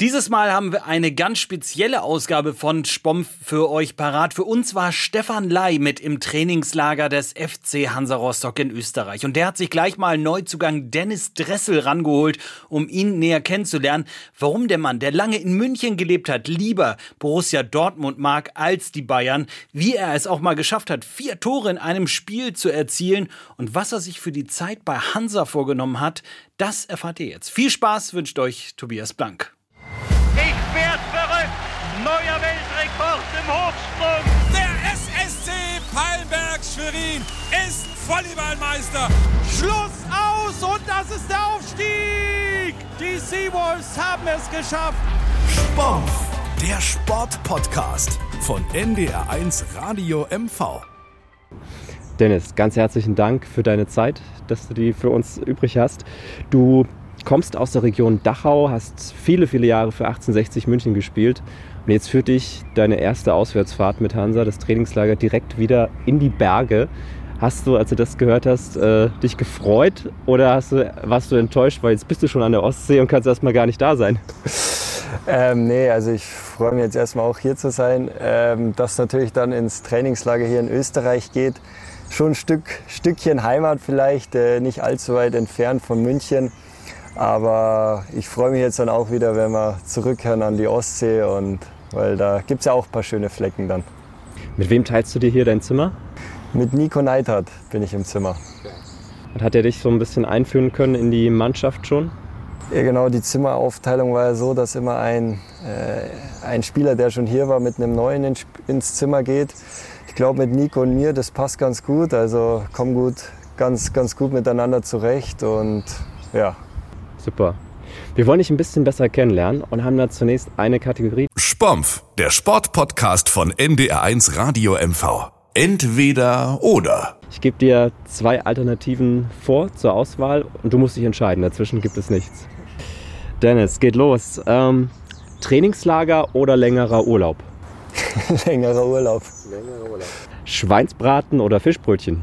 Dieses Mal haben wir eine ganz spezielle Ausgabe von Spompf für euch parat. Für uns war Stefan Ley mit im Trainingslager des FC Hansa Rostock in Österreich. Und der hat sich gleich mal Neuzugang Dennis Dressel rangeholt, um ihn näher kennenzulernen. Warum der Mann, der lange in München gelebt hat, lieber Borussia Dortmund mag als die Bayern. Wie er es auch mal geschafft hat, vier Tore in einem Spiel zu erzielen. Und was er sich für die Zeit bei Hansa vorgenommen hat, das erfahrt ihr jetzt. Viel Spaß wünscht euch Tobias Blank. Volleyballmeister. Schluss aus und das ist der Aufstieg! Die Seawolves haben es geschafft. Sport, der Sportpodcast von NDR1 Radio MV. Dennis, ganz herzlichen Dank für deine Zeit, dass du die für uns übrig hast. Du kommst aus der Region Dachau, hast viele, viele Jahre für 1860 München gespielt und jetzt führt dich deine erste Auswärtsfahrt mit Hansa, das Trainingslager, direkt wieder in die Berge. Hast du, als du das gehört hast, äh, dich gefreut oder hast du, warst du enttäuscht, weil jetzt bist du schon an der Ostsee und kannst erstmal gar nicht da sein? Ähm, nee, also ich freue mich jetzt erstmal auch hier zu sein. Ähm, dass natürlich dann ins Trainingslager hier in Österreich geht. Schon ein Stück, Stückchen Heimat vielleicht, äh, nicht allzu weit entfernt von München. Aber ich freue mich jetzt dann auch wieder, wenn wir zurückkehren an die Ostsee und weil da gibt es ja auch ein paar schöne Flecken dann. Mit wem teilst du dir hier dein Zimmer? Mit Nico Neidhardt bin ich im Zimmer. Und hat er dich so ein bisschen einführen können in die Mannschaft schon? Ja, genau, die Zimmeraufteilung war ja so, dass immer ein, äh, ein Spieler, der schon hier war, mit einem Neuen in, ins Zimmer geht. Ich glaube, mit Nico und mir, das passt ganz gut. Also kommen gut, ganz, ganz gut miteinander zurecht und ja, Super. Wir wollen dich ein bisschen besser kennenlernen und haben da zunächst eine Kategorie. Spompf, der Sportpodcast von NDR1 Radio MV. Entweder oder. Ich gebe dir zwei Alternativen vor zur Auswahl und du musst dich entscheiden. Dazwischen gibt es nichts. Dennis, geht los. Ähm, Trainingslager oder längerer Urlaub? längerer Urlaub. Längerer Urlaub. Schweinsbraten oder Fischbrötchen?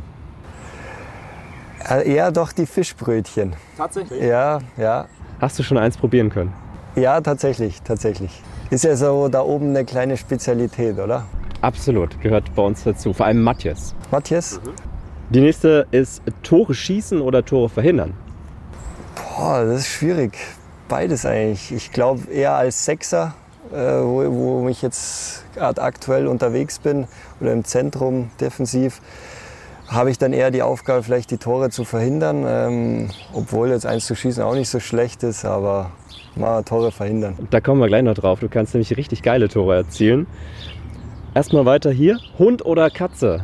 Äh, eher doch die Fischbrötchen. Tatsächlich? Ja, ja. Hast du schon eins probieren können? Ja, tatsächlich, tatsächlich. Ist ja so da oben eine kleine Spezialität, oder? Absolut, gehört bei uns dazu. Vor allem Matthias. Matthias? Mhm. Die nächste ist Tore schießen oder Tore verhindern? Boah, das ist schwierig. Beides eigentlich. Ich glaube eher als Sechser, äh, wo, wo ich jetzt gerade aktuell unterwegs bin oder im Zentrum defensiv habe ich dann eher die Aufgabe, vielleicht die Tore zu verhindern. Ähm, obwohl jetzt eins zu schießen auch nicht so schlecht ist, aber mal Tore verhindern. Da kommen wir gleich noch drauf. Du kannst nämlich richtig geile Tore erzielen. Erstmal weiter hier. Hund oder Katze?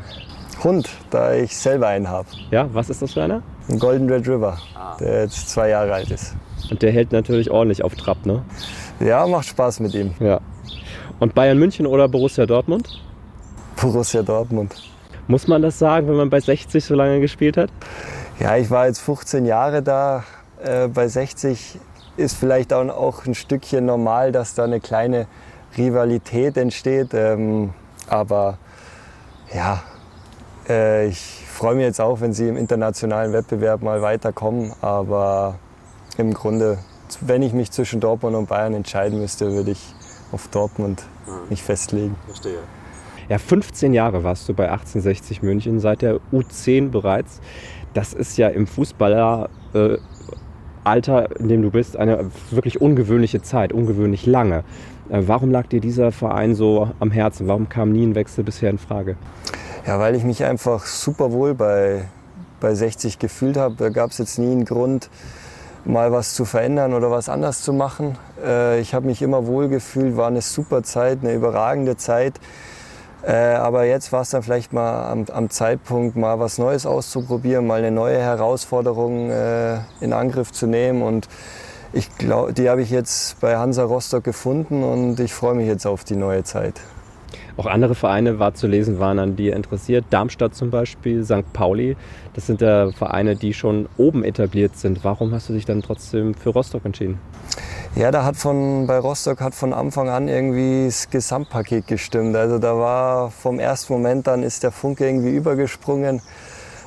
Hund, da ich selber einen habe. Ja, was ist das für einer? Ein Golden Red River, der jetzt zwei Jahre alt ist. Und der hält natürlich ordentlich auf Trab, ne? Ja, macht Spaß mit ihm. Ja. Und Bayern München oder Borussia Dortmund? Borussia Dortmund. Muss man das sagen, wenn man bei 60 so lange gespielt hat? Ja, ich war jetzt 15 Jahre da. Äh, bei 60 ist vielleicht auch, auch ein Stückchen normal, dass da eine kleine Rivalität entsteht. Ähm, aber ja, äh, ich freue mich jetzt auch, wenn sie im internationalen Wettbewerb mal weiterkommen. Aber im Grunde, wenn ich mich zwischen Dortmund und Bayern entscheiden müsste, würde ich auf Dortmund mich festlegen. Verstehe. Ja, 15 Jahre warst du bei 1860 München, seit der U10 bereits. Das ist ja im Fußballeralter, äh, in dem du bist, eine wirklich ungewöhnliche Zeit, ungewöhnlich lange. Äh, warum lag dir dieser Verein so am Herzen? Warum kam nie ein Wechsel bisher in Frage? Ja, weil ich mich einfach super wohl bei, bei 60 gefühlt habe. Da gab es jetzt nie einen Grund, mal was zu verändern oder was anders zu machen. Äh, ich habe mich immer wohl gefühlt, war eine super Zeit, eine überragende Zeit. Äh, aber jetzt war es dann vielleicht mal am, am, Zeitpunkt, mal was Neues auszuprobieren, mal eine neue Herausforderung in Angriff zu nehmen. Und ich glaube, die habe ich jetzt bei Hansa Rostock gefunden und ich freue mich jetzt auf die neue Zeit. Auch andere Vereine war zu lesen, waren an dir interessiert. Darmstadt zum Beispiel, St. Pauli. Das sind ja Vereine, die schon oben etabliert sind. Warum hast du dich dann trotzdem für Rostock entschieden? Ja, da hat von, bei Rostock hat von Anfang an irgendwie das Gesamtpaket gestimmt. Also da war vom ersten Moment an ist der Funke irgendwie übergesprungen.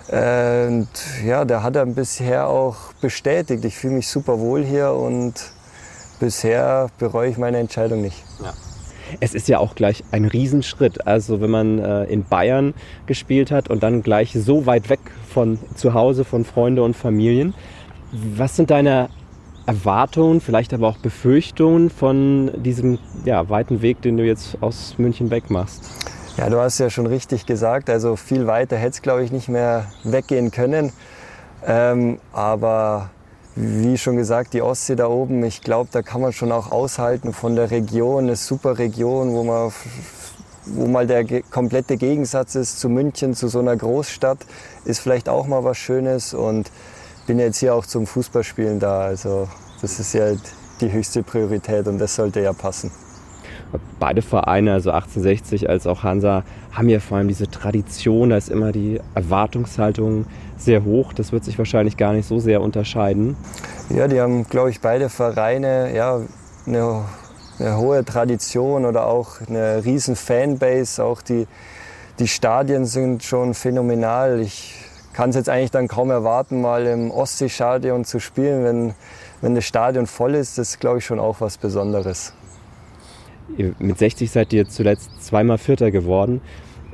Und ja, der hat er bisher auch bestätigt. Ich fühle mich super wohl hier und bisher bereue ich meine Entscheidung nicht. Es ist ja auch gleich ein Riesenschritt. Also wenn man äh, in Bayern gespielt hat und dann gleich so weit weg von zu Hause, von Freunde und Familien. Was sind deine Erwartungen, vielleicht aber auch Befürchtungen von diesem ja, weiten Weg, den du jetzt aus München weg machst? Ja, du hast ja schon richtig gesagt, also viel weiter hätte es, glaube ich, nicht mehr weggehen können. Ähm, aber wie schon gesagt, die Ostsee da oben, ich glaube, da kann man schon auch aushalten von der Region, eine super Region, wo man wo mal der komplette Gegensatz ist zu München, zu so einer Großstadt, ist vielleicht auch mal was Schönes und bin jetzt hier auch zum Fußballspielen da. Also das ist ja die höchste Priorität und das sollte ja passen. Beide Vereine, also 1860 als auch Hansa, haben ja vor allem diese Tradition, da ist immer die Erwartungshaltung sehr hoch. Das wird sich wahrscheinlich gar nicht so sehr unterscheiden. Ja, die haben, glaube ich, beide Vereine ja, eine, eine hohe Tradition oder auch eine riesen Fanbase. Auch die, die Stadien sind schon phänomenal. Ich kann es jetzt eigentlich dann kaum erwarten, mal im Ostseestadion zu spielen, wenn, wenn das Stadion voll ist. Das ist, glaube ich, schon auch was Besonderes. Mit 60 seid ihr zuletzt zweimal Vierter geworden.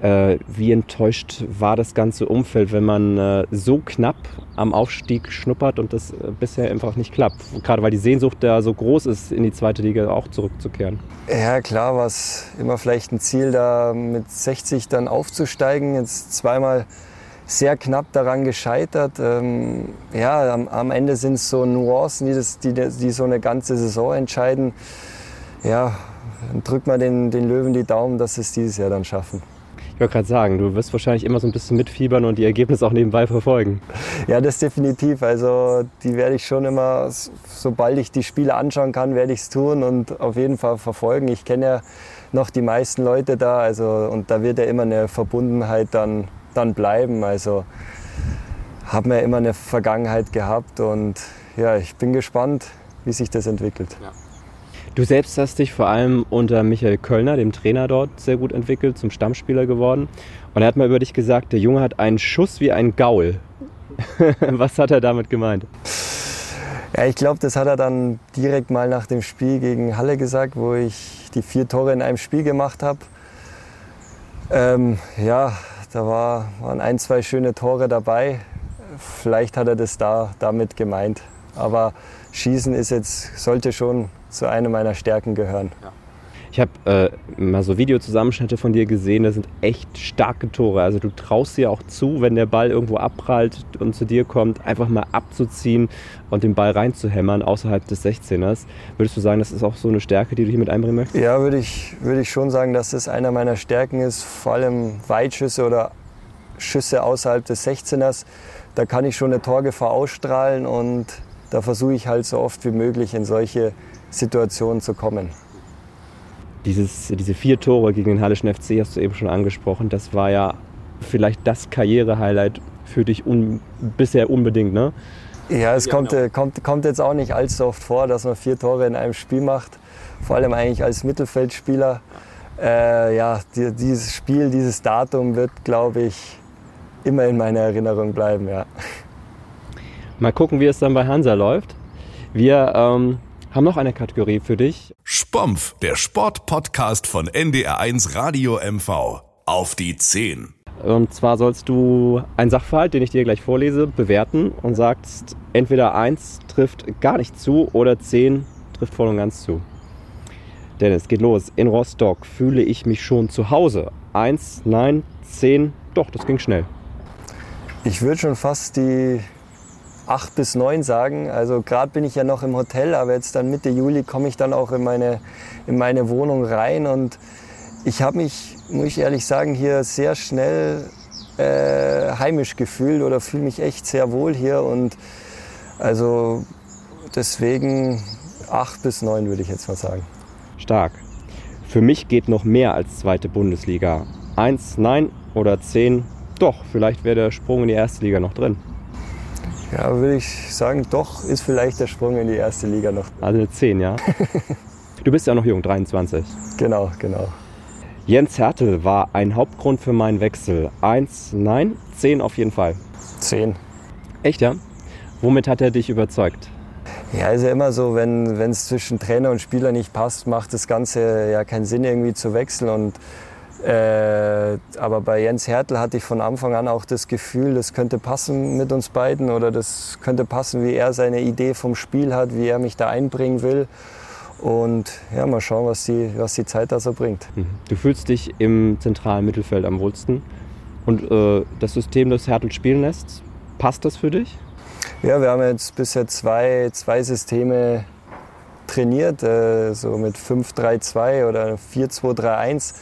Äh, wie enttäuscht war das ganze Umfeld, wenn man äh, so knapp am Aufstieg schnuppert und das äh, bisher einfach nicht klappt? Gerade weil die Sehnsucht da so groß ist, in die zweite Liga auch zurückzukehren. Ja, klar war es immer vielleicht ein Ziel, da mit 60 dann aufzusteigen. Jetzt zweimal sehr knapp daran gescheitert. Ähm, ja, am, am Ende sind es so Nuancen, die, das, die, die so eine ganze Saison entscheiden. Ja, drückt man den, den Löwen die Daumen, dass sie es dieses Jahr dann schaffen. Ich wollte gerade sagen, du wirst wahrscheinlich immer so ein bisschen mitfiebern und die Ergebnisse auch nebenbei verfolgen. Ja, das definitiv. Also die werde ich schon immer, sobald ich die Spiele anschauen kann, werde ich es tun und auf jeden Fall verfolgen. Ich kenne ja noch die meisten Leute da, also und da wird ja immer eine Verbundenheit dann, dann bleiben. Also haben wir immer eine Vergangenheit gehabt und ja, ich bin gespannt, wie sich das entwickelt. Ja. Du selbst hast dich vor allem unter Michael Kölner, dem Trainer dort, sehr gut entwickelt, zum Stammspieler geworden. Und er hat mal über dich gesagt, der Junge hat einen Schuss wie ein Gaul. Was hat er damit gemeint? Ja, ich glaube, das hat er dann direkt mal nach dem Spiel gegen Halle gesagt, wo ich die vier Tore in einem Spiel gemacht habe. Ähm, ja, da war, waren ein, zwei schöne Tore dabei. Vielleicht hat er das da damit gemeint. Aber Schießen ist jetzt, sollte schon zu einer meiner Stärken gehören. Ja. Ich habe äh, mal so Videozusammenschnitte von dir gesehen, das sind echt starke Tore. Also du traust dir auch zu, wenn der Ball irgendwo abprallt und zu dir kommt, einfach mal abzuziehen und den Ball reinzuhämmern außerhalb des 16ers. Würdest du sagen, das ist auch so eine Stärke, die du hier mit einbringen möchtest? Ja, würde ich, würd ich schon sagen, dass das einer meiner Stärken ist, vor allem Weitschüsse oder Schüsse außerhalb des 16ers. Da kann ich schon eine Torgefahr ausstrahlen und da versuche ich halt so oft wie möglich in solche Situationen zu kommen. Dieses, diese vier Tore gegen den Hallischen FC hast du eben schon angesprochen. Das war ja vielleicht das Karriere-Highlight für dich un, bisher unbedingt, ne? Ja, es kommt, äh, kommt, kommt jetzt auch nicht allzu oft vor, dass man vier Tore in einem Spiel macht. Vor allem eigentlich als Mittelfeldspieler. Äh, ja, die, dieses Spiel, dieses Datum wird, glaube ich, immer in meiner Erinnerung bleiben. Ja. Mal gucken, wie es dann bei Hansa läuft. Wir ähm, haben noch eine Kategorie für dich. Spompf, der Sportpodcast von NDR1 Radio MV. Auf die 10. Und zwar sollst du einen Sachverhalt, den ich dir gleich vorlese, bewerten und sagst, entweder 1 trifft gar nicht zu oder 10 trifft voll und ganz zu. Dennis, geht los. In Rostock fühle ich mich schon zu Hause. 1, nein, 10, doch, das ging schnell. Ich würde schon fast die acht bis neun sagen. Also gerade bin ich ja noch im Hotel, aber jetzt dann Mitte Juli komme ich dann auch in meine, in meine Wohnung rein und ich habe mich, muss ich ehrlich sagen, hier sehr schnell äh, heimisch gefühlt oder fühle mich echt sehr wohl hier und also deswegen acht bis neun würde ich jetzt mal sagen. Stark. Für mich geht noch mehr als zweite Bundesliga. Eins, nein oder zehn, doch, vielleicht wäre der Sprung in die erste Liga noch drin. Ja, würde ich sagen, doch ist vielleicht der Sprung in die erste Liga noch. Also eine 10, ja? du bist ja noch jung, 23. Genau, genau. Jens Hertel war ein Hauptgrund für meinen Wechsel. Eins, nein, 10 auf jeden Fall. 10. Echt, ja? Womit hat er dich überzeugt? Ja, ist ja immer so, wenn es zwischen Trainer und Spieler nicht passt, macht das Ganze ja keinen Sinn, irgendwie zu wechseln. Und, äh, aber bei Jens Hertel hatte ich von Anfang an auch das Gefühl, das könnte passen mit uns beiden oder das könnte passen, wie er seine Idee vom Spiel hat, wie er mich da einbringen will. Und ja, mal schauen, was die, was die Zeit da so bringt. Mhm. Du fühlst dich im zentralen Mittelfeld am wohlsten. Und äh, das System, das Hertel spielen lässt, passt das für dich? Ja, wir haben jetzt bisher zwei, zwei Systeme trainiert, äh, so mit 5-3-2 oder 4-2-3-1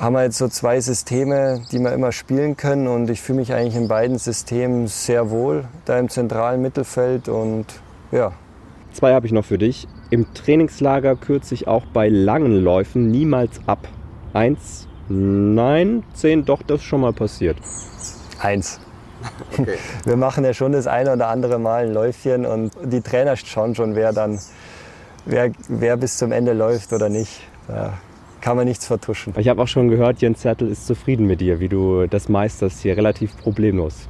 haben wir jetzt so zwei Systeme, die wir immer spielen können und ich fühle mich eigentlich in beiden Systemen sehr wohl, da im zentralen Mittelfeld und ja. Zwei habe ich noch für dich. Im Trainingslager kürze ich auch bei langen Läufen niemals ab. Eins, nein, zehn, doch, das ist schon mal passiert. Eins. Okay. Wir machen ja schon das eine oder andere Mal ein Läufchen und die Trainer schauen schon, wer dann, wer, wer bis zum Ende läuft oder nicht. Da kann man nichts vertuschen. Ich habe auch schon gehört, Jens Zettel ist zufrieden mit dir, wie du das meisterst hier relativ problemlos.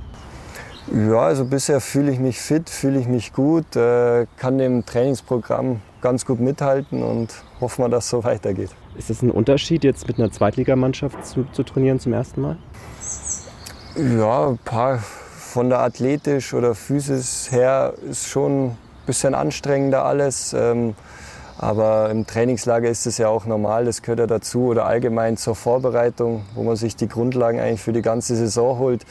Ja, also bisher fühle ich mich fit, fühle ich mich gut, äh, kann dem Trainingsprogramm ganz gut mithalten und hoffen wir, dass es so weitergeht. Ist es ein Unterschied, jetzt mit einer Zweitligamannschaft zu, zu trainieren zum ersten Mal? Ja, ein paar von der athletisch oder Physis her ist schon ein bisschen anstrengender alles. Ähm, aber im Trainingslager ist es ja auch normal, das gehört ja dazu oder allgemein zur Vorbereitung, wo man sich die Grundlagen eigentlich für die ganze Saison holt.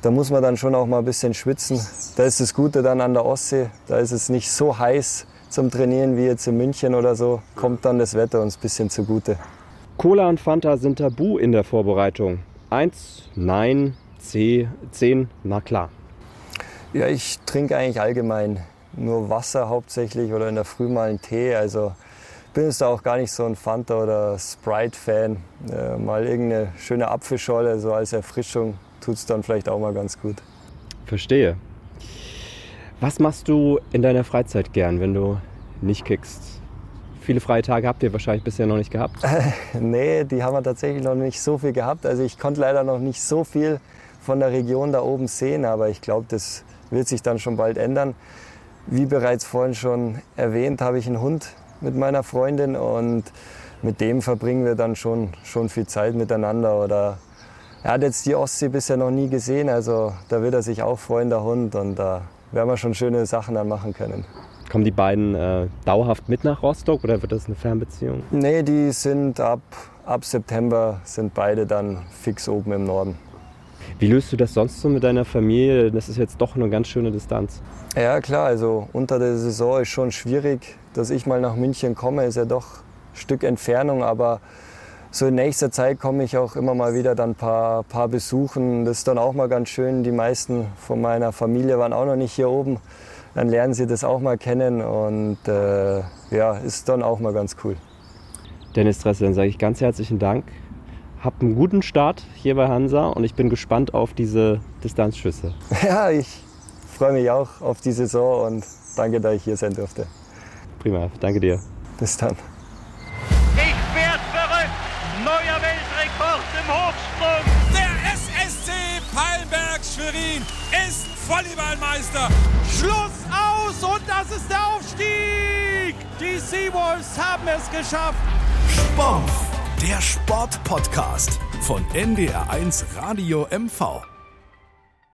Da muss man dann schon auch mal ein bisschen schwitzen. Da ist das Gute dann an der Ostsee, da ist es nicht so heiß zum Trainieren wie jetzt in München oder so, kommt dann das Wetter uns ein bisschen zugute. Cola und Fanta sind tabu in der Vorbereitung. Eins, nein, 10, na klar. Ja, ich trinke eigentlich allgemein nur Wasser hauptsächlich oder in der Früh mal einen Tee. Also bin jetzt da auch gar nicht so ein Fanta oder Sprite-Fan. Äh, mal irgendeine schöne Apfelscholle, so als Erfrischung, tut es dann vielleicht auch mal ganz gut. Verstehe. Was machst du in deiner Freizeit gern, wenn du nicht kickst? Viele freie Tage habt ihr wahrscheinlich bisher noch nicht gehabt? nee, die haben wir tatsächlich noch nicht so viel gehabt. Also ich konnte leider noch nicht so viel von der Region da oben sehen, aber ich glaube, das wird sich dann schon bald ändern. Wie bereits vorhin schon erwähnt, habe ich einen Hund mit meiner Freundin und mit dem verbringen wir dann schon, schon viel Zeit miteinander. Oder er hat jetzt die Ostsee bisher noch nie gesehen, also da wird er sich auch freuen, der Hund. Und da werden wir schon schöne Sachen dann machen können. Kommen die beiden äh, dauerhaft mit nach Rostock oder wird das eine Fernbeziehung? Nee, die sind ab, ab September sind beide dann fix oben im Norden. Wie löst du das sonst so mit deiner Familie? Das ist jetzt doch eine ganz schöne Distanz. Ja klar, also unter der Saison ist schon schwierig, dass ich mal nach München komme, ist ja doch ein Stück Entfernung, aber so in nächster Zeit komme ich auch immer mal wieder dann ein paar, paar besuchen. Das ist dann auch mal ganz schön. Die meisten von meiner Familie waren auch noch nicht hier oben. Dann lernen sie das auch mal kennen und äh, ja, ist dann auch mal ganz cool. Dennis Dressel, dann sage ich ganz herzlichen Dank hab einen guten Start hier bei Hansa und ich bin gespannt auf diese Distanzschüsse. Ja, ich freue mich auch auf die Saison und danke, dass ich hier sein durfte. Prima, danke dir. Bis dann. Ich werde verrückt. Neuer Weltrekord im Hochsprung. Der SSC Palmberg Schwerin ist Volleyballmeister. Schluss aus und das ist der Aufstieg. Die Seawolves haben es geschafft. Sport. Der Sportpodcast von NDR1 Radio MV.